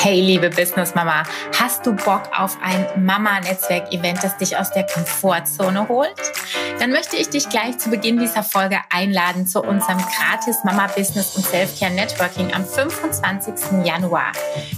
Hey, liebe Business Mama, hast du Bock auf ein Mama-Netzwerk-Event, das dich aus der Komfortzone holt? Dann möchte ich dich gleich zu Beginn dieser Folge einladen zu unserem gratis Mama Business und Selfcare Networking am 25. Januar.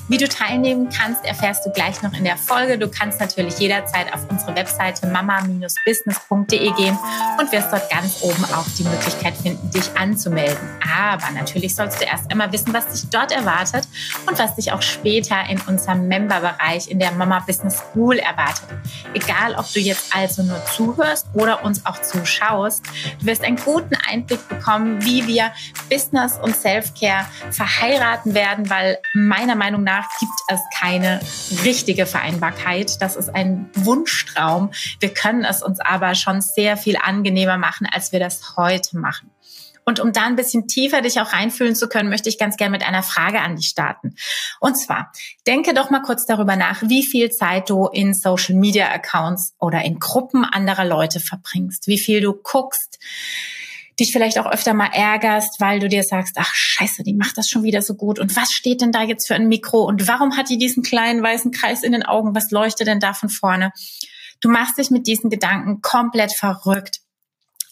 Wie du teilnehmen kannst, erfährst du gleich noch in der Folge. Du kannst natürlich jederzeit auf unsere Webseite mama-business.de gehen und wirst dort ganz oben auch die Möglichkeit finden, dich anzumelden. Aber natürlich sollst du erst einmal wissen, was dich dort erwartet und was dich auch später in unserem Member-Bereich in der Mama Business School erwartet. Egal, ob du jetzt also nur zuhörst oder uns auch zuschaust, du wirst einen guten Einblick bekommen, wie wir Business und Self-Care verheiraten werden, weil meiner Meinung nach gibt es keine richtige Vereinbarkeit. Das ist ein Wunschtraum. Wir können es uns aber schon sehr viel angenehmer machen, als wir das heute machen. Und um da ein bisschen tiefer dich auch reinfühlen zu können, möchte ich ganz gerne mit einer Frage an dich starten. Und zwar, denke doch mal kurz darüber nach, wie viel Zeit du in Social Media Accounts oder in Gruppen anderer Leute verbringst, wie viel du guckst, dich vielleicht auch öfter mal ärgerst, weil du dir sagst, ach scheiße, die macht das schon wieder so gut. Und was steht denn da jetzt für ein Mikro? Und warum hat die diesen kleinen weißen Kreis in den Augen? Was leuchtet denn da von vorne? Du machst dich mit diesen Gedanken komplett verrückt.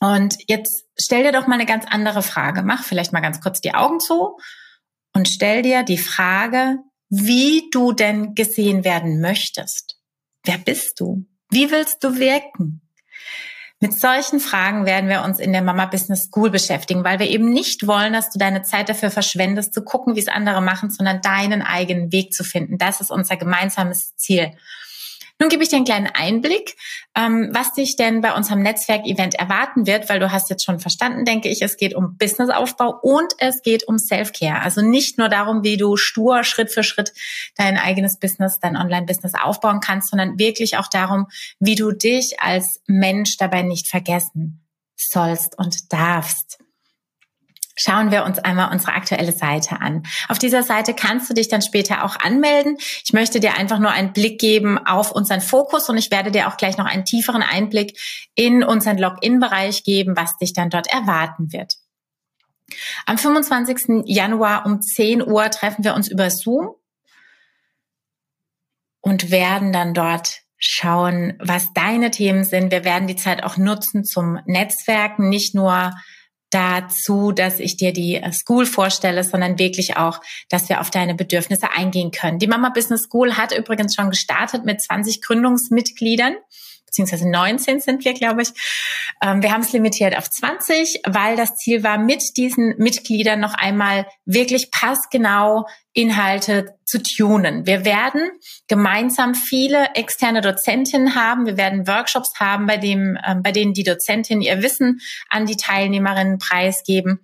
Und jetzt stell dir doch mal eine ganz andere Frage. Mach vielleicht mal ganz kurz die Augen zu und stell dir die Frage, wie du denn gesehen werden möchtest. Wer bist du? Wie willst du wirken? Mit solchen Fragen werden wir uns in der Mama Business School beschäftigen, weil wir eben nicht wollen, dass du deine Zeit dafür verschwendest, zu gucken, wie es andere machen, sondern deinen eigenen Weg zu finden. Das ist unser gemeinsames Ziel. Nun gebe ich dir einen kleinen Einblick, ähm, was dich denn bei unserem Netzwerk-Event erwarten wird, weil du hast jetzt schon verstanden, denke ich, es geht um Businessaufbau und es geht um Self-Care. Also nicht nur darum, wie du stur Schritt für Schritt dein eigenes Business, dein Online-Business aufbauen kannst, sondern wirklich auch darum, wie du dich als Mensch dabei nicht vergessen sollst und darfst schauen wir uns einmal unsere aktuelle Seite an. Auf dieser Seite kannst du dich dann später auch anmelden. Ich möchte dir einfach nur einen Blick geben auf unseren Fokus und ich werde dir auch gleich noch einen tieferen Einblick in unseren Login-Bereich geben, was dich dann dort erwarten wird. Am 25. Januar um 10 Uhr treffen wir uns über Zoom und werden dann dort schauen, was deine Themen sind. Wir werden die Zeit auch nutzen zum Netzwerken, nicht nur dazu, dass ich dir die äh, School vorstelle, sondern wirklich auch, dass wir auf deine Bedürfnisse eingehen können. Die Mama Business School hat übrigens schon gestartet mit 20 Gründungsmitgliedern beziehungsweise 19 sind wir, glaube ich. Ähm, wir haben es limitiert auf 20, weil das Ziel war, mit diesen Mitgliedern noch einmal wirklich passgenau Inhalte zu tunen. Wir werden gemeinsam viele externe Dozentinnen haben. Wir werden Workshops haben, bei dem, äh, bei denen die Dozentinnen ihr Wissen an die Teilnehmerinnen preisgeben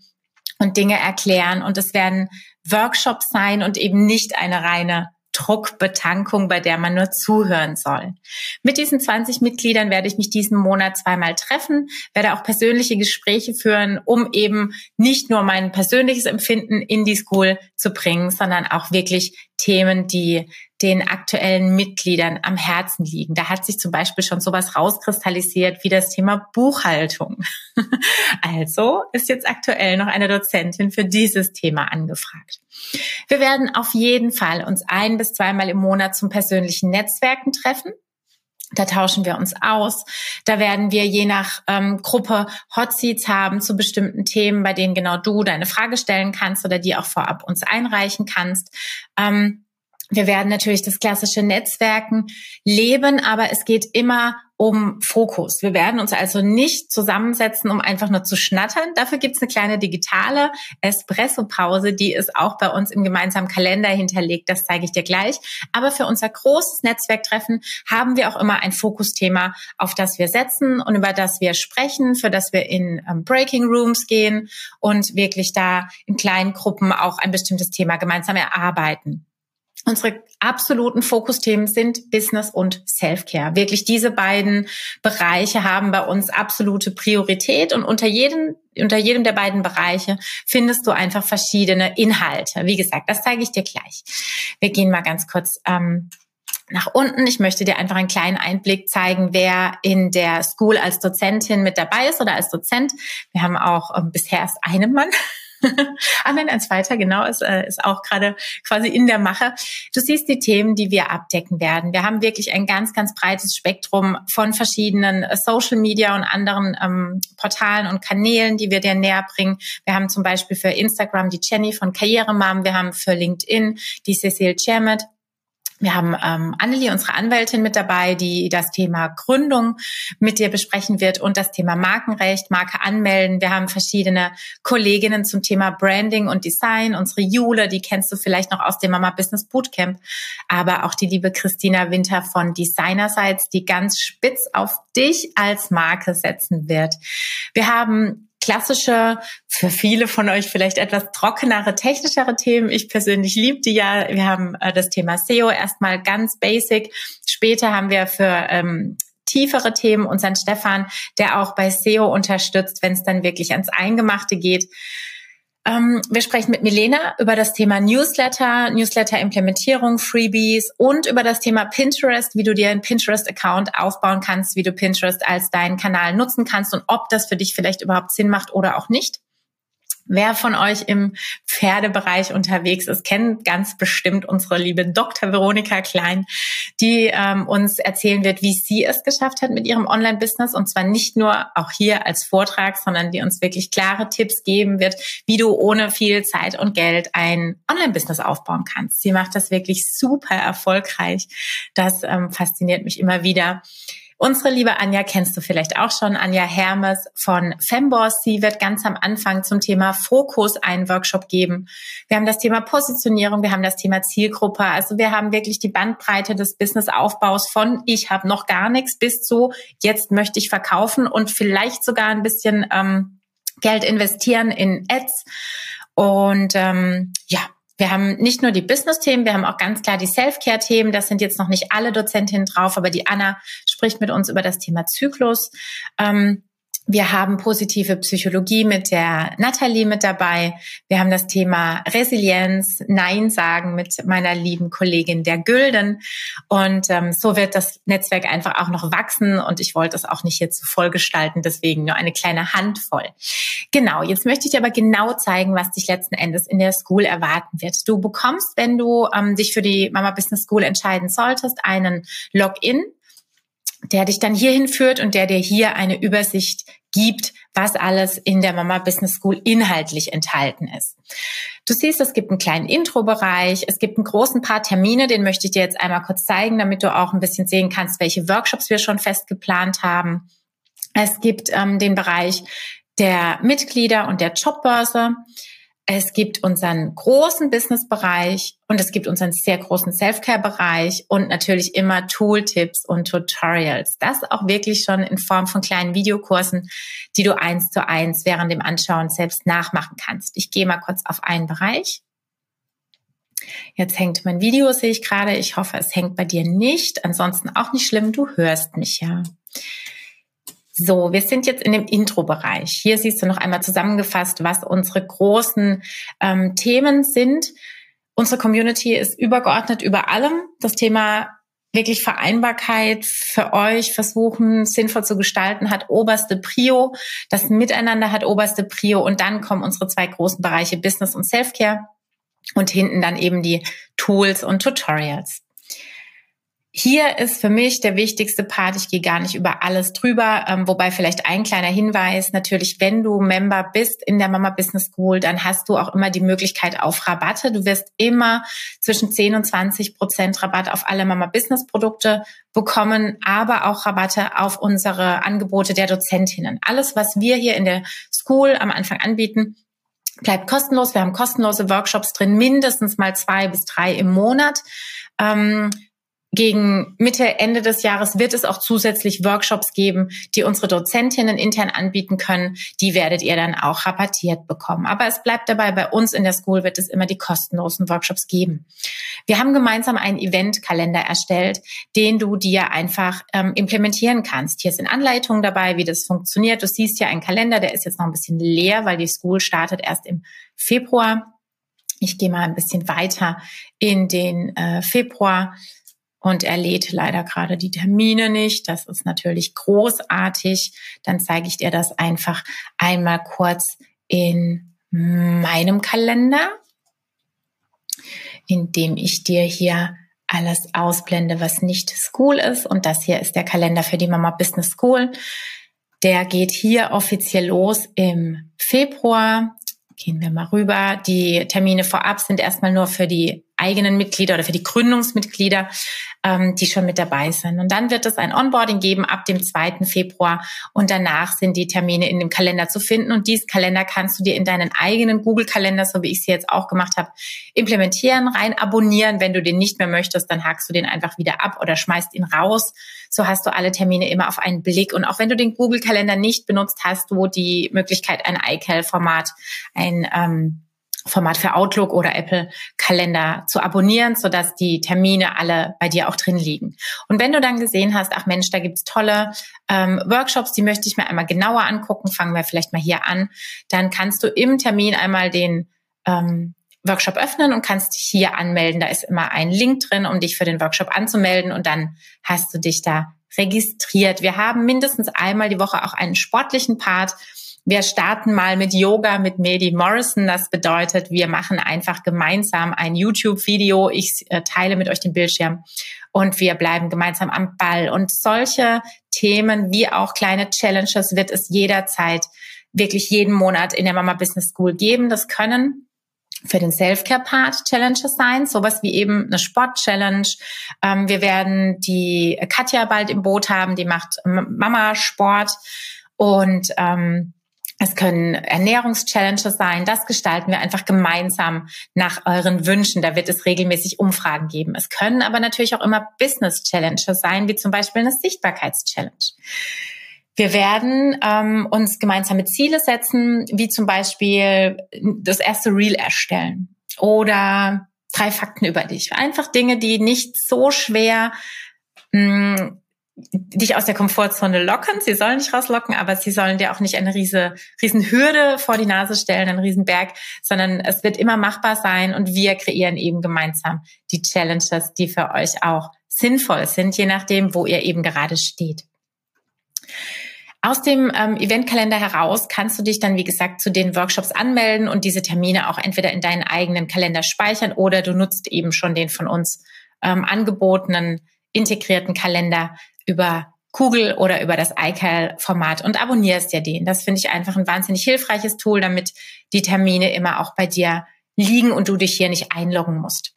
und Dinge erklären. Und es werden Workshops sein und eben nicht eine reine Druckbetankung, bei der man nur zuhören soll. Mit diesen 20 Mitgliedern werde ich mich diesen Monat zweimal treffen, werde auch persönliche Gespräche führen, um eben nicht nur mein persönliches Empfinden in die School zu bringen, sondern auch wirklich Themen, die den aktuellen Mitgliedern am Herzen liegen. Da hat sich zum Beispiel schon sowas rauskristallisiert wie das Thema Buchhaltung. Also ist jetzt aktuell noch eine Dozentin für dieses Thema angefragt. Wir werden auf jeden Fall uns ein bis zweimal im Monat zum persönlichen Netzwerken treffen. Da tauschen wir uns aus. Da werden wir je nach ähm, Gruppe Hotseats haben zu bestimmten Themen, bei denen genau du deine Frage stellen kannst oder die auch vorab uns einreichen kannst. Ähm, wir werden natürlich das klassische Netzwerken leben, aber es geht immer um Fokus. Wir werden uns also nicht zusammensetzen, um einfach nur zu schnattern. Dafür gibt's eine kleine digitale Espresso-Pause, die ist auch bei uns im gemeinsamen Kalender hinterlegt. Das zeige ich dir gleich. Aber für unser großes Netzwerktreffen haben wir auch immer ein Fokusthema, auf das wir setzen und über das wir sprechen, für das wir in ähm, Breaking Rooms gehen und wirklich da in kleinen Gruppen auch ein bestimmtes Thema gemeinsam erarbeiten. Unsere absoluten Fokusthemen sind Business und Self-Care. Wirklich diese beiden Bereiche haben bei uns absolute Priorität und unter jedem, unter jedem der beiden Bereiche findest du einfach verschiedene Inhalte. Wie gesagt, das zeige ich dir gleich. Wir gehen mal ganz kurz ähm, nach unten. Ich möchte dir einfach einen kleinen Einblick zeigen, wer in der School als Dozentin mit dabei ist oder als Dozent. Wir haben auch ähm, bisher erst einen Mann. Ah nein, ein zweiter, genau, ist, äh, ist auch gerade quasi in der Mache. Du siehst die Themen, die wir abdecken werden. Wir haben wirklich ein ganz, ganz breites Spektrum von verschiedenen äh, Social Media und anderen ähm, Portalen und Kanälen, die wir dir näher bringen. Wir haben zum Beispiel für Instagram die Jenny von Karrieremam, wir haben für LinkedIn die Cecile Chermet wir haben ähm, Annelie, unsere Anwältin, mit dabei, die das Thema Gründung mit dir besprechen wird und das Thema Markenrecht, Marke anmelden. Wir haben verschiedene Kolleginnen zum Thema Branding und Design. Unsere Jule, die kennst du vielleicht noch aus dem Mama Business Bootcamp, aber auch die liebe Christina Winter von Designer Sites, die ganz spitz auf dich als Marke setzen wird. Wir haben klassische, für viele von euch vielleicht etwas trockenere, technischere Themen. Ich persönlich liebe die ja. Wir haben äh, das Thema SEO erstmal ganz basic. Später haben wir für ähm, tiefere Themen unseren Stefan, der auch bei SEO unterstützt, wenn es dann wirklich ans Eingemachte geht. Ähm, wir sprechen mit Milena über das Thema Newsletter, Newsletter-Implementierung, Freebies und über das Thema Pinterest, wie du dir einen Pinterest-Account aufbauen kannst, wie du Pinterest als deinen Kanal nutzen kannst und ob das für dich vielleicht überhaupt Sinn macht oder auch nicht. Wer von euch im Pferdebereich unterwegs ist, kennt ganz bestimmt unsere liebe Dr. Veronika Klein, die ähm, uns erzählen wird, wie sie es geschafft hat mit ihrem Online-Business. Und zwar nicht nur auch hier als Vortrag, sondern die uns wirklich klare Tipps geben wird, wie du ohne viel Zeit und Geld ein Online-Business aufbauen kannst. Sie macht das wirklich super erfolgreich. Das ähm, fasziniert mich immer wieder. Unsere liebe Anja kennst du vielleicht auch schon, Anja Hermes von Femboss. Sie wird ganz am Anfang zum Thema Fokus einen Workshop geben. Wir haben das Thema Positionierung, wir haben das Thema Zielgruppe. Also wir haben wirklich die Bandbreite des Businessaufbaus von ich habe noch gar nichts bis zu jetzt möchte ich verkaufen und vielleicht sogar ein bisschen ähm, Geld investieren in Ads. Und ähm, ja, wir haben nicht nur die Business-Themen, wir haben auch ganz klar die Self-Care-Themen. Das sind jetzt noch nicht alle Dozentinnen drauf, aber die Anna spricht mit uns über das Thema Zyklus. Ähm, wir haben positive Psychologie mit der Nathalie mit dabei. Wir haben das Thema Resilienz, Nein sagen mit meiner lieben Kollegin der Gülden. Und ähm, so wird das Netzwerk einfach auch noch wachsen. Und ich wollte es auch nicht hier zu voll gestalten, deswegen nur eine kleine Handvoll. Genau, jetzt möchte ich dir aber genau zeigen, was dich letzten Endes in der School erwarten wird. Du bekommst, wenn du ähm, dich für die Mama Business School entscheiden solltest, einen Login der dich dann hierhin führt und der dir hier eine Übersicht gibt, was alles in der Mama Business School inhaltlich enthalten ist. Du siehst, es gibt einen kleinen Intro-Bereich, es gibt einen großen paar Termine, den möchte ich dir jetzt einmal kurz zeigen, damit du auch ein bisschen sehen kannst, welche Workshops wir schon fest geplant haben. Es gibt ähm, den Bereich der Mitglieder und der Jobbörse. Es gibt unseren großen Business-Bereich und es gibt unseren sehr großen Self-Care-Bereich und natürlich immer Tooltips und Tutorials. Das auch wirklich schon in Form von kleinen Videokursen, die du eins zu eins während dem Anschauen selbst nachmachen kannst. Ich gehe mal kurz auf einen Bereich. Jetzt hängt mein Video, sehe ich gerade. Ich hoffe, es hängt bei dir nicht. Ansonsten auch nicht schlimm, du hörst mich ja. So, wir sind jetzt in dem Intro-Bereich. Hier siehst du noch einmal zusammengefasst, was unsere großen ähm, Themen sind. Unsere Community ist übergeordnet über allem. Das Thema wirklich Vereinbarkeit für euch versuchen, sinnvoll zu gestalten, hat oberste Prio. Das Miteinander hat oberste Prio. Und dann kommen unsere zwei großen Bereiche Business und Self-Care. Und hinten dann eben die Tools und Tutorials. Hier ist für mich der wichtigste Part, ich gehe gar nicht über alles drüber, ähm, wobei vielleicht ein kleiner Hinweis, natürlich, wenn du Member bist in der Mama Business School, dann hast du auch immer die Möglichkeit auf Rabatte. Du wirst immer zwischen 10 und 20 Prozent Rabatt auf alle Mama Business Produkte bekommen, aber auch Rabatte auf unsere Angebote der Dozentinnen. Alles, was wir hier in der School am Anfang anbieten, bleibt kostenlos. Wir haben kostenlose Workshops drin, mindestens mal zwei bis drei im Monat. Ähm, gegen Mitte, Ende des Jahres wird es auch zusätzlich Workshops geben, die unsere Dozentinnen intern anbieten können. Die werdet ihr dann auch rabattiert bekommen. Aber es bleibt dabei, bei uns in der School wird es immer die kostenlosen Workshops geben. Wir haben gemeinsam einen Eventkalender erstellt, den du dir einfach ähm, implementieren kannst. Hier sind Anleitungen dabei, wie das funktioniert. Du siehst ja einen Kalender, der ist jetzt noch ein bisschen leer, weil die School startet erst im Februar. Ich gehe mal ein bisschen weiter in den äh, Februar und er lädt leider gerade die Termine nicht. Das ist natürlich großartig. Dann zeige ich dir das einfach einmal kurz in meinem Kalender, indem ich dir hier alles ausblende, was nicht School ist. Und das hier ist der Kalender für die Mama Business School. Der geht hier offiziell los im Februar. Gehen wir mal rüber. Die Termine vorab sind erstmal nur für die eigenen Mitglieder oder für die Gründungsmitglieder, ähm, die schon mit dabei sind. Und dann wird es ein Onboarding geben ab dem 2. Februar und danach sind die Termine in dem Kalender zu finden. Und diesen Kalender kannst du dir in deinen eigenen Google-Kalender, so wie ich es jetzt auch gemacht habe, implementieren, rein abonnieren. Wenn du den nicht mehr möchtest, dann hakst du den einfach wieder ab oder schmeißt ihn raus. So hast du alle Termine immer auf einen Blick. Und auch wenn du den Google-Kalender nicht benutzt, hast du die Möglichkeit, ein iCal-Format, ein ähm, Format für Outlook oder Apple Kalender zu abonnieren, sodass die Termine alle bei dir auch drin liegen. Und wenn du dann gesehen hast, ach Mensch, da gibt's tolle ähm, Workshops, die möchte ich mir einmal genauer angucken, fangen wir vielleicht mal hier an, dann kannst du im Termin einmal den ähm, Workshop öffnen und kannst dich hier anmelden. Da ist immer ein Link drin, um dich für den Workshop anzumelden und dann hast du dich da registriert. Wir haben mindestens einmal die Woche auch einen sportlichen Part wir starten mal mit Yoga mit Medi Morrison. Das bedeutet, wir machen einfach gemeinsam ein YouTube-Video. Ich äh, teile mit euch den Bildschirm und wir bleiben gemeinsam am Ball. Und solche Themen wie auch kleine Challenges wird es jederzeit wirklich jeden Monat in der Mama Business School geben. Das können für den Self-Care-Part Challenges sein, sowas wie eben eine Sport-Challenge. Ähm, wir werden die Katja bald im Boot haben, die macht Mama-Sport und ähm, es können Ernährungschallenges sein. Das gestalten wir einfach gemeinsam nach euren Wünschen. Da wird es regelmäßig Umfragen geben. Es können aber natürlich auch immer Business-Challenges sein, wie zum Beispiel eine Sichtbarkeitschallenge. Wir werden ähm, uns gemeinsame Ziele setzen, wie zum Beispiel das erste Reel erstellen oder drei Fakten über dich. Einfach Dinge, die nicht so schwer mh, hm, dich aus der Komfortzone locken. Sie sollen dich rauslocken, aber sie sollen dir auch nicht eine riese, riesen Hürde vor die Nase stellen, einen riesen Berg, sondern es wird immer machbar sein und wir kreieren eben gemeinsam die Challenges, die für euch auch sinnvoll sind, je nachdem, wo ihr eben gerade steht. Aus dem ähm, Eventkalender heraus kannst du dich dann, wie gesagt, zu den Workshops anmelden und diese Termine auch entweder in deinen eigenen Kalender speichern oder du nutzt eben schon den von uns ähm, angebotenen integrierten Kalender, über Kugel oder über das iCal-Format und abonnierst dir den. Das finde ich einfach ein wahnsinnig hilfreiches Tool, damit die Termine immer auch bei dir liegen und du dich hier nicht einloggen musst.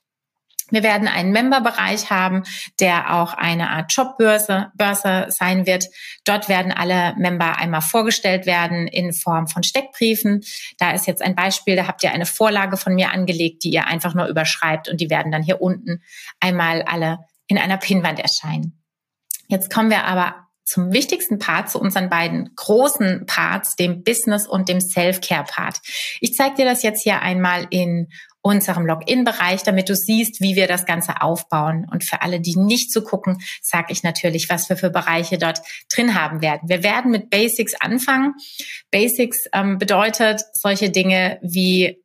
Wir werden einen Member-Bereich haben, der auch eine Art Jobbörse Börse sein wird. Dort werden alle Member einmal vorgestellt werden in Form von Steckbriefen. Da ist jetzt ein Beispiel, da habt ihr eine Vorlage von mir angelegt, die ihr einfach nur überschreibt und die werden dann hier unten einmal alle in einer Pinnwand erscheinen. Jetzt kommen wir aber zum wichtigsten Part, zu unseren beiden großen Parts, dem Business und dem Self-Care-Part. Ich zeige dir das jetzt hier einmal in unserem Login-Bereich, damit du siehst, wie wir das Ganze aufbauen. Und für alle, die nicht zu gucken, sage ich natürlich, was wir für Bereiche dort drin haben werden. Wir werden mit Basics anfangen. Basics ähm, bedeutet solche Dinge wie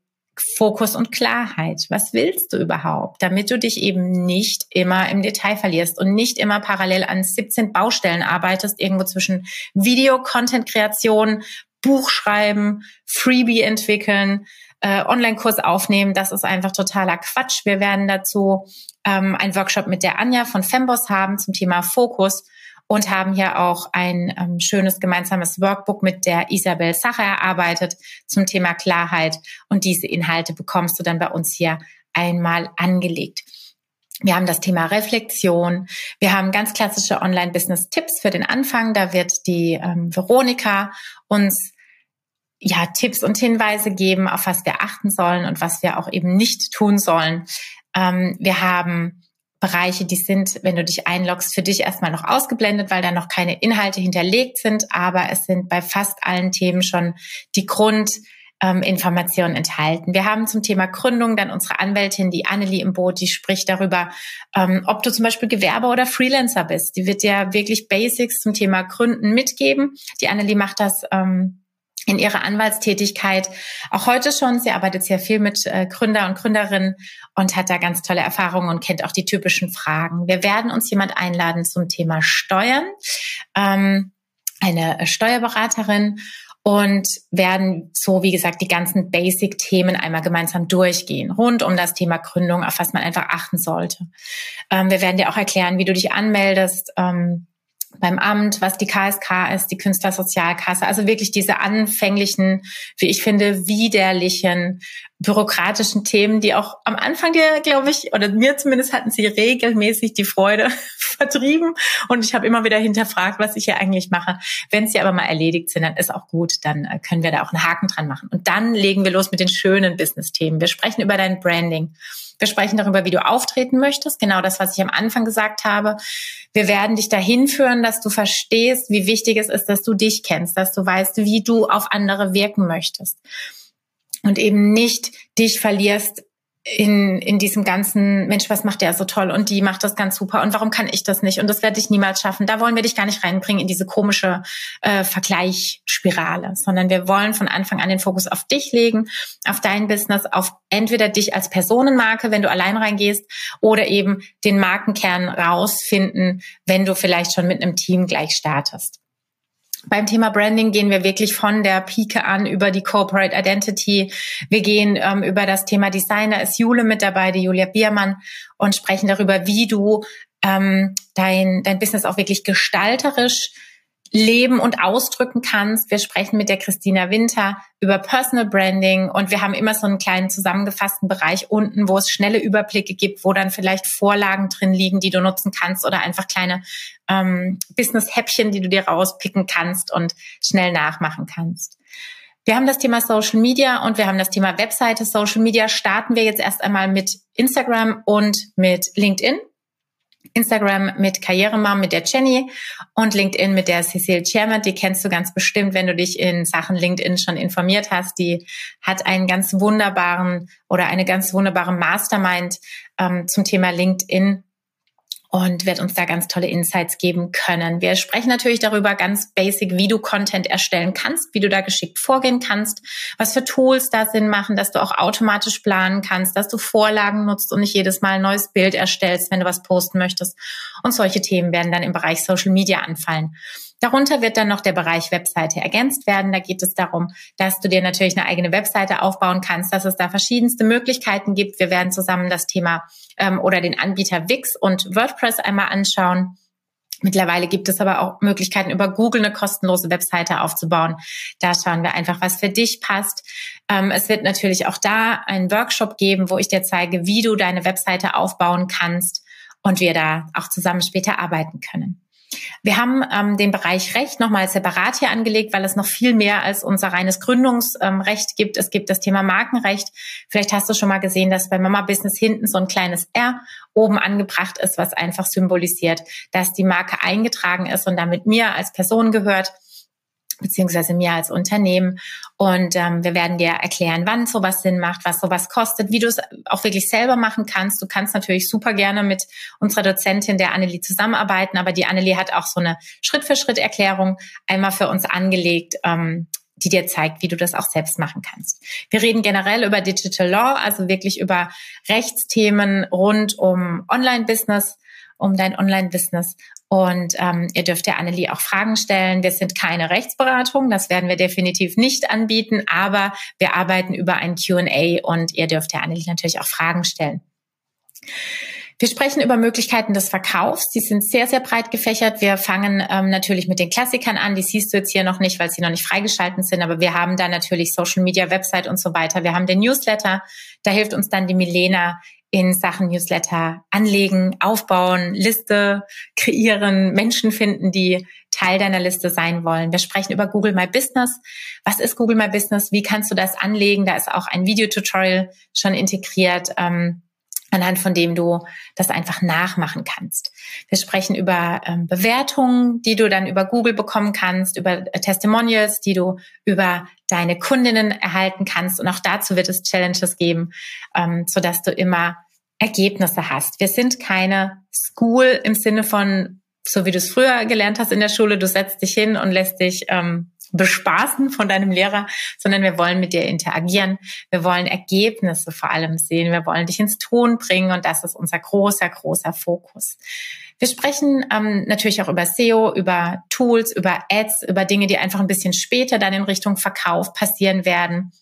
Fokus und Klarheit. Was willst du überhaupt, damit du dich eben nicht immer im Detail verlierst und nicht immer parallel an 17 Baustellen arbeitest, irgendwo zwischen Video, Content-Kreation, Buchschreiben, Freebie entwickeln, äh, Online-Kurs aufnehmen. Das ist einfach totaler Quatsch. Wir werden dazu ähm, einen Workshop mit der Anja von Femboss haben zum Thema Fokus und haben hier auch ein ähm, schönes gemeinsames Workbook mit der Isabel Sacher erarbeitet zum Thema Klarheit. Und diese Inhalte bekommst du dann bei uns hier einmal angelegt. Wir haben das Thema Reflexion. Wir haben ganz klassische Online-Business-Tipps für den Anfang. Da wird die ähm, Veronika uns ja Tipps und Hinweise geben, auf was wir achten sollen und was wir auch eben nicht tun sollen. Ähm, wir haben Bereiche, die sind, wenn du dich einloggst, für dich erstmal noch ausgeblendet, weil da noch keine Inhalte hinterlegt sind, aber es sind bei fast allen Themen schon die Grundinformationen ähm, enthalten. Wir haben zum Thema Gründung dann unsere Anwältin, die Annelie im Boot, die spricht darüber, ähm, ob du zum Beispiel Gewerbe oder Freelancer bist. Die wird dir wirklich Basics zum Thema Gründen mitgeben. Die Annelie macht das ähm, in ihrer Anwaltstätigkeit auch heute schon. Sie arbeitet sehr viel mit äh, Gründer und Gründerinnen und hat da ganz tolle Erfahrungen und kennt auch die typischen Fragen. Wir werden uns jemand einladen zum Thema Steuern, ähm, eine Steuerberaterin und werden so, wie gesagt, die ganzen Basic-Themen einmal gemeinsam durchgehen, rund um das Thema Gründung, auf was man einfach achten sollte. Ähm, wir werden dir auch erklären, wie du dich anmeldest. Ähm, beim Amt, was die KSK ist, die Künstlersozialkasse, also wirklich diese anfänglichen, wie ich finde, widerlichen bürokratischen Themen, die auch am Anfang dir, glaube ich, oder mir zumindest hatten sie regelmäßig die Freude vertrieben und ich habe immer wieder hinterfragt, was ich hier eigentlich mache. Wenn sie aber mal erledigt sind, dann ist auch gut, dann äh, können wir da auch einen Haken dran machen. Und dann legen wir los mit den schönen Business-Themen. Wir sprechen über dein Branding. Wir sprechen darüber, wie du auftreten möchtest. Genau das, was ich am Anfang gesagt habe. Wir werden dich dahin führen, dass du verstehst, wie wichtig es ist, dass du dich kennst, dass du weißt, wie du auf andere wirken möchtest. Und eben nicht dich verlierst in, in diesem ganzen, Mensch, was macht der so toll und die macht das ganz super und warum kann ich das nicht und das werde ich niemals schaffen. Da wollen wir dich gar nicht reinbringen in diese komische äh, Vergleichsspirale, sondern wir wollen von Anfang an den Fokus auf dich legen, auf dein Business, auf entweder dich als Personenmarke, wenn du allein reingehst, oder eben den Markenkern rausfinden, wenn du vielleicht schon mit einem Team gleich startest. Beim Thema Branding gehen wir wirklich von der Pike an über die Corporate Identity. Wir gehen ähm, über das Thema Designer. Ist Jule mit dabei, die Julia Biermann, und sprechen darüber, wie du ähm, dein, dein Business auch wirklich gestalterisch leben und ausdrücken kannst. Wir sprechen mit der Christina Winter über Personal Branding und wir haben immer so einen kleinen zusammengefassten Bereich unten, wo es schnelle Überblicke gibt, wo dann vielleicht Vorlagen drin liegen, die du nutzen kannst oder einfach kleine ähm, Business-Häppchen, die du dir rauspicken kannst und schnell nachmachen kannst. Wir haben das Thema Social Media und wir haben das Thema Webseite. Social Media starten wir jetzt erst einmal mit Instagram und mit LinkedIn. Instagram mit Karrieremam mit der Jenny und LinkedIn mit der Cecile Chairman. Die kennst du ganz bestimmt, wenn du dich in Sachen LinkedIn schon informiert hast. Die hat einen ganz wunderbaren oder eine ganz wunderbare Mastermind ähm, zum Thema LinkedIn und wird uns da ganz tolle Insights geben können. Wir sprechen natürlich darüber ganz basic, wie du Content erstellen kannst, wie du da geschickt vorgehen kannst, was für Tools da Sinn machen, dass du auch automatisch planen kannst, dass du Vorlagen nutzt und nicht jedes Mal ein neues Bild erstellst, wenn du was posten möchtest. Und solche Themen werden dann im Bereich Social Media anfallen. Darunter wird dann noch der Bereich Webseite ergänzt werden. Da geht es darum, dass du dir natürlich eine eigene Webseite aufbauen kannst, dass es da verschiedenste Möglichkeiten gibt. Wir werden zusammen das Thema ähm, oder den Anbieter Wix und WordPress einmal anschauen. Mittlerweile gibt es aber auch Möglichkeiten, über Google eine kostenlose Webseite aufzubauen. Da schauen wir einfach, was für dich passt. Ähm, es wird natürlich auch da einen Workshop geben, wo ich dir zeige, wie du deine Webseite aufbauen kannst und wir da auch zusammen später arbeiten können. Wir haben ähm, den Bereich Recht nochmal separat hier angelegt, weil es noch viel mehr als unser reines Gründungsrecht ähm, gibt. Es gibt das Thema Markenrecht. Vielleicht hast du schon mal gesehen, dass bei Mama Business hinten so ein kleines R oben angebracht ist, was einfach symbolisiert, dass die Marke eingetragen ist und damit mir als Person gehört beziehungsweise mir als Unternehmen. Und ähm, wir werden dir erklären, wann sowas Sinn macht, was sowas kostet, wie du es auch wirklich selber machen kannst. Du kannst natürlich super gerne mit unserer Dozentin, der Annelie, zusammenarbeiten, aber die Annelie hat auch so eine Schritt-für-Schritt-Erklärung einmal für uns angelegt, ähm, die dir zeigt, wie du das auch selbst machen kannst. Wir reden generell über Digital Law, also wirklich über Rechtsthemen rund um Online-Business, um dein Online-Business und ähm, ihr dürft der Annelie auch Fragen stellen. Wir sind keine Rechtsberatung, das werden wir definitiv nicht anbieten, aber wir arbeiten über ein QA und ihr dürft der Annelie natürlich auch Fragen stellen. Wir sprechen über Möglichkeiten des Verkaufs. Die sind sehr, sehr breit gefächert. Wir fangen ähm, natürlich mit den Klassikern an. Die siehst du jetzt hier noch nicht, weil sie noch nicht freigeschalten sind. Aber wir haben da natürlich Social Media, Website und so weiter. Wir haben den Newsletter. Da hilft uns dann die Milena in Sachen Newsletter anlegen, aufbauen, Liste kreieren, Menschen finden, die Teil deiner Liste sein wollen. Wir sprechen über Google My Business. Was ist Google My Business? Wie kannst du das anlegen? Da ist auch ein Videotutorial schon integriert. Ähm, anhand von dem du das einfach nachmachen kannst. Wir sprechen über ähm, Bewertungen, die du dann über Google bekommen kannst, über äh, Testimonials, die du über deine Kundinnen erhalten kannst. Und auch dazu wird es Challenges geben, ähm, sodass du immer Ergebnisse hast. Wir sind keine School im Sinne von, so wie du es früher gelernt hast in der Schule, du setzt dich hin und lässt dich ähm, bespaßen von deinem Lehrer, sondern wir wollen mit dir interagieren. Wir wollen Ergebnisse vor allem sehen. Wir wollen dich ins Tun bringen und das ist unser großer, großer Fokus. Wir sprechen ähm, natürlich auch über SEO, über Tools, über Ads, über Dinge, die einfach ein bisschen später dann in Richtung Verkauf passieren werden.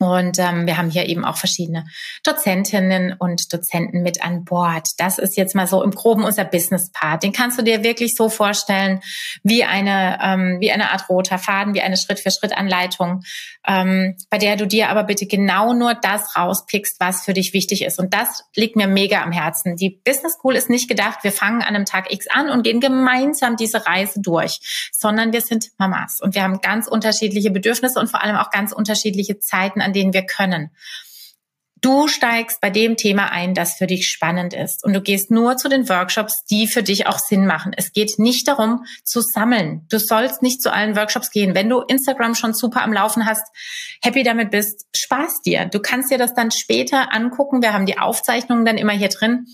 Und ähm, wir haben hier eben auch verschiedene Dozentinnen und Dozenten mit an Bord. Das ist jetzt mal so im Groben unser Business-Part. Den kannst du dir wirklich so vorstellen wie eine, ähm, wie eine Art roter Faden, wie eine Schritt-für-Schritt-Anleitung, ähm, bei der du dir aber bitte genau nur das rauspickst, was für dich wichtig ist. Und das liegt mir mega am Herzen. Die Business School ist nicht gedacht, wir fangen an einem Tag X an und gehen gemeinsam diese Reise durch, sondern wir sind Mamas und wir haben ganz unterschiedliche Bedürfnisse und vor allem auch ganz unterschiedliche Zeiten an denen wir können. Du steigst bei dem Thema ein, das für dich spannend ist. Und du gehst nur zu den Workshops, die für dich auch Sinn machen. Es geht nicht darum, zu sammeln. Du sollst nicht zu allen Workshops gehen. Wenn du Instagram schon super am Laufen hast, happy damit bist, Spaß dir. Du kannst dir das dann später angucken. Wir haben die Aufzeichnungen dann immer hier drin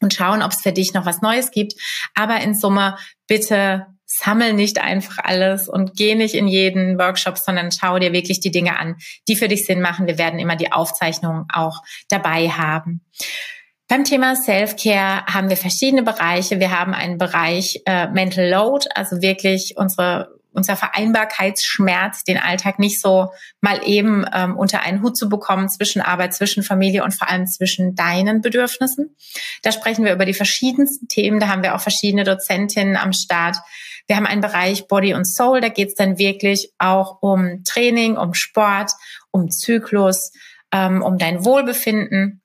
und schauen, ob es für dich noch was Neues gibt. Aber in Summe bitte sammel nicht einfach alles und geh nicht in jeden Workshop, sondern schau dir wirklich die Dinge an, die für dich Sinn machen. Wir werden immer die Aufzeichnungen auch dabei haben. Beim Thema Self-Care haben wir verschiedene Bereiche. Wir haben einen Bereich äh, Mental Load, also wirklich unsere unser Vereinbarkeitsschmerz, den Alltag nicht so mal eben ähm, unter einen Hut zu bekommen zwischen Arbeit, zwischen Familie und vor allem zwischen deinen Bedürfnissen. Da sprechen wir über die verschiedensten Themen. Da haben wir auch verschiedene Dozentinnen am Start, wir haben einen Bereich Body und Soul, da geht es dann wirklich auch um Training, um Sport, um Zyklus, ähm, um dein Wohlbefinden.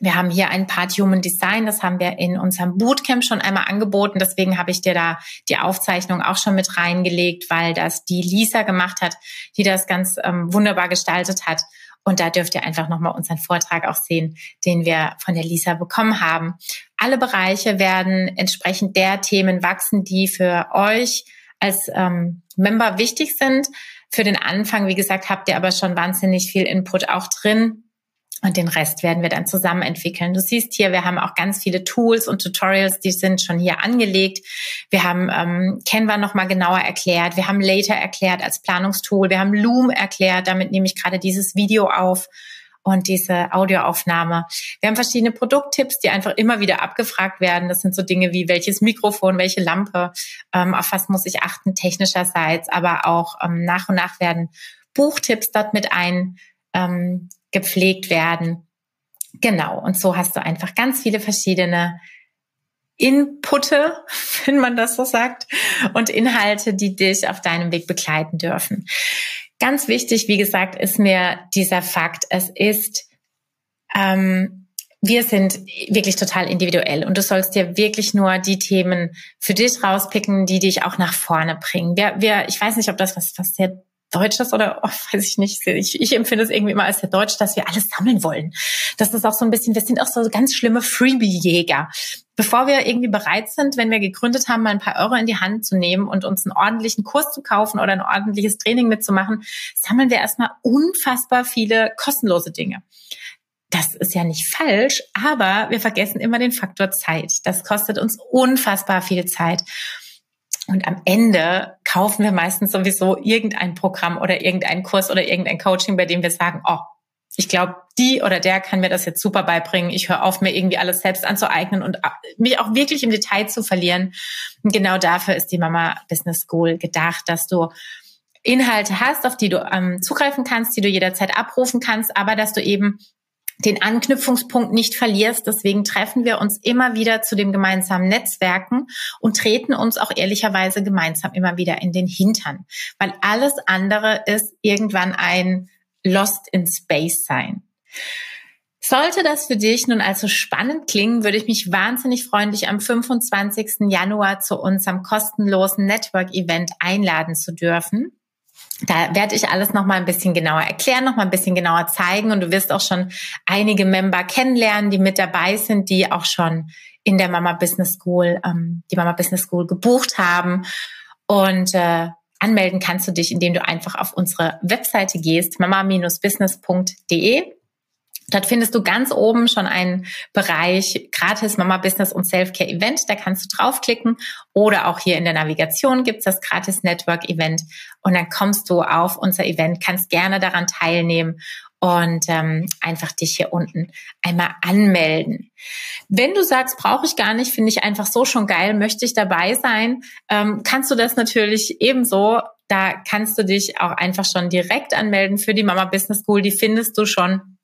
Wir haben hier ein Part Human Design, das haben wir in unserem Bootcamp schon einmal angeboten. Deswegen habe ich dir da die Aufzeichnung auch schon mit reingelegt, weil das die Lisa gemacht hat, die das ganz ähm, wunderbar gestaltet hat. Und da dürft ihr einfach nochmal unseren Vortrag auch sehen, den wir von der Lisa bekommen haben. Alle Bereiche werden entsprechend der Themen wachsen, die für euch als ähm, Member wichtig sind. Für den Anfang, wie gesagt, habt ihr aber schon wahnsinnig viel Input auch drin. Und den Rest werden wir dann zusammen entwickeln. Du siehst hier, wir haben auch ganz viele Tools und Tutorials, die sind schon hier angelegt. Wir haben ähm, Canva nochmal genauer erklärt. Wir haben Later erklärt als Planungstool. Wir haben Loom erklärt. Damit nehme ich gerade dieses Video auf und diese Audioaufnahme. Wir haben verschiedene Produkttipps, die einfach immer wieder abgefragt werden. Das sind so Dinge wie welches Mikrofon, welche Lampe, ähm, auf was muss ich achten technischerseits, aber auch ähm, nach und nach werden Buchtipps dort mit ein ähm, gepflegt werden. Genau. Und so hast du einfach ganz viele verschiedene Inputte, wenn man das so sagt, und Inhalte, die dich auf deinem Weg begleiten dürfen. Ganz wichtig, wie gesagt, ist mir dieser Fakt, es ist, ähm, wir sind wirklich total individuell und du sollst dir wirklich nur die Themen für dich rauspicken, die dich auch nach vorne bringen. Wir, wir, ich weiß nicht, ob das was, was sehr Deutsches oder oh, weiß ich nicht. Ich, ich empfinde es irgendwie immer als sehr deutsch, dass wir alles sammeln wollen. Das ist auch so ein bisschen, wir sind auch so ganz schlimme Freebie-Jäger. Bevor wir irgendwie bereit sind, wenn wir gegründet haben, mal ein paar Euro in die Hand zu nehmen und uns einen ordentlichen Kurs zu kaufen oder ein ordentliches Training mitzumachen, sammeln wir erstmal unfassbar viele kostenlose Dinge. Das ist ja nicht falsch, aber wir vergessen immer den Faktor Zeit. Das kostet uns unfassbar viel Zeit. Und am Ende kaufen wir meistens sowieso irgendein Programm oder irgendeinen Kurs oder irgendein Coaching, bei dem wir sagen, oh, ich glaube, die oder der kann mir das jetzt super beibringen. Ich höre auf, mir irgendwie alles selbst anzueignen und mich auch wirklich im Detail zu verlieren. Und genau dafür ist die Mama Business School gedacht, dass du Inhalte hast, auf die du ähm, zugreifen kannst, die du jederzeit abrufen kannst, aber dass du eben den Anknüpfungspunkt nicht verlierst. Deswegen treffen wir uns immer wieder zu dem gemeinsamen Netzwerken und treten uns auch ehrlicherweise gemeinsam immer wieder in den Hintern, weil alles andere ist irgendwann ein Lost in Space sein. Sollte das für dich nun also spannend klingen, würde ich mich wahnsinnig freuen, dich am 25. Januar zu unserem kostenlosen Network-Event einladen zu dürfen. Da werde ich alles noch mal ein bisschen genauer erklären, noch mal ein bisschen genauer zeigen. Und du wirst auch schon einige Member kennenlernen, die mit dabei sind, die auch schon in der Mama Business School, ähm, die Mama Business School gebucht haben. Und äh, anmelden kannst du dich, indem du einfach auf unsere Webseite gehst, mama-business.de Dort findest du ganz oben schon einen Bereich Gratis Mama Business und Selfcare Event. Da kannst du draufklicken oder auch hier in der Navigation gibt's das Gratis Network Event und dann kommst du auf unser Event, kannst gerne daran teilnehmen und ähm, einfach dich hier unten einmal anmelden. Wenn du sagst, brauche ich gar nicht, finde ich einfach so schon geil, möchte ich dabei sein, ähm, kannst du das natürlich ebenso. Da kannst du dich auch einfach schon direkt anmelden für die Mama Business School. Die findest du schon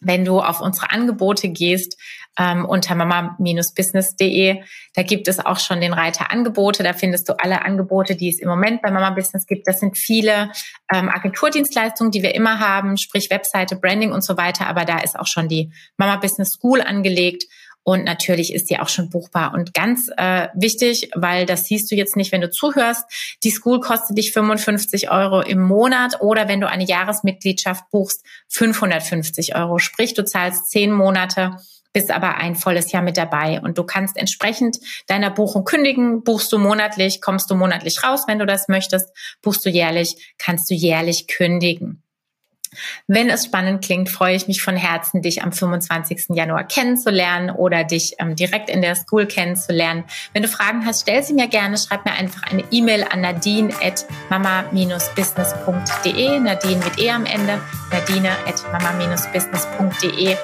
wenn du auf unsere Angebote gehst ähm, unter mama-business.de, da gibt es auch schon den Reiter Angebote. Da findest du alle Angebote, die es im Moment bei Mama Business gibt. Das sind viele ähm, Agenturdienstleistungen, die wir immer haben, sprich Webseite, Branding und so weiter. Aber da ist auch schon die Mama Business School angelegt. Und natürlich ist die auch schon buchbar. Und ganz äh, wichtig, weil das siehst du jetzt nicht, wenn du zuhörst, die School kostet dich 55 Euro im Monat oder wenn du eine Jahresmitgliedschaft buchst, 550 Euro. Sprich, du zahlst zehn Monate bist aber ein volles Jahr mit dabei und du kannst entsprechend deiner Buchung kündigen. Buchst du monatlich, kommst du monatlich raus, wenn du das möchtest. Buchst du jährlich, kannst du jährlich kündigen. Wenn es spannend klingt, freue ich mich von Herzen, dich am 25. Januar kennenzulernen oder dich ähm, direkt in der School kennenzulernen. Wenn du Fragen hast, stell sie mir gerne. Schreib mir einfach eine E-Mail an nadine at mama-business.de. Nadine mit E am Ende. Nadine at mama-business.de.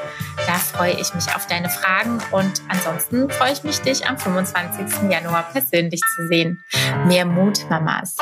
Da freue ich mich auf deine Fragen und ansonsten freue ich mich, dich am 25. Januar persönlich zu sehen. Mehr Mut, Mamas.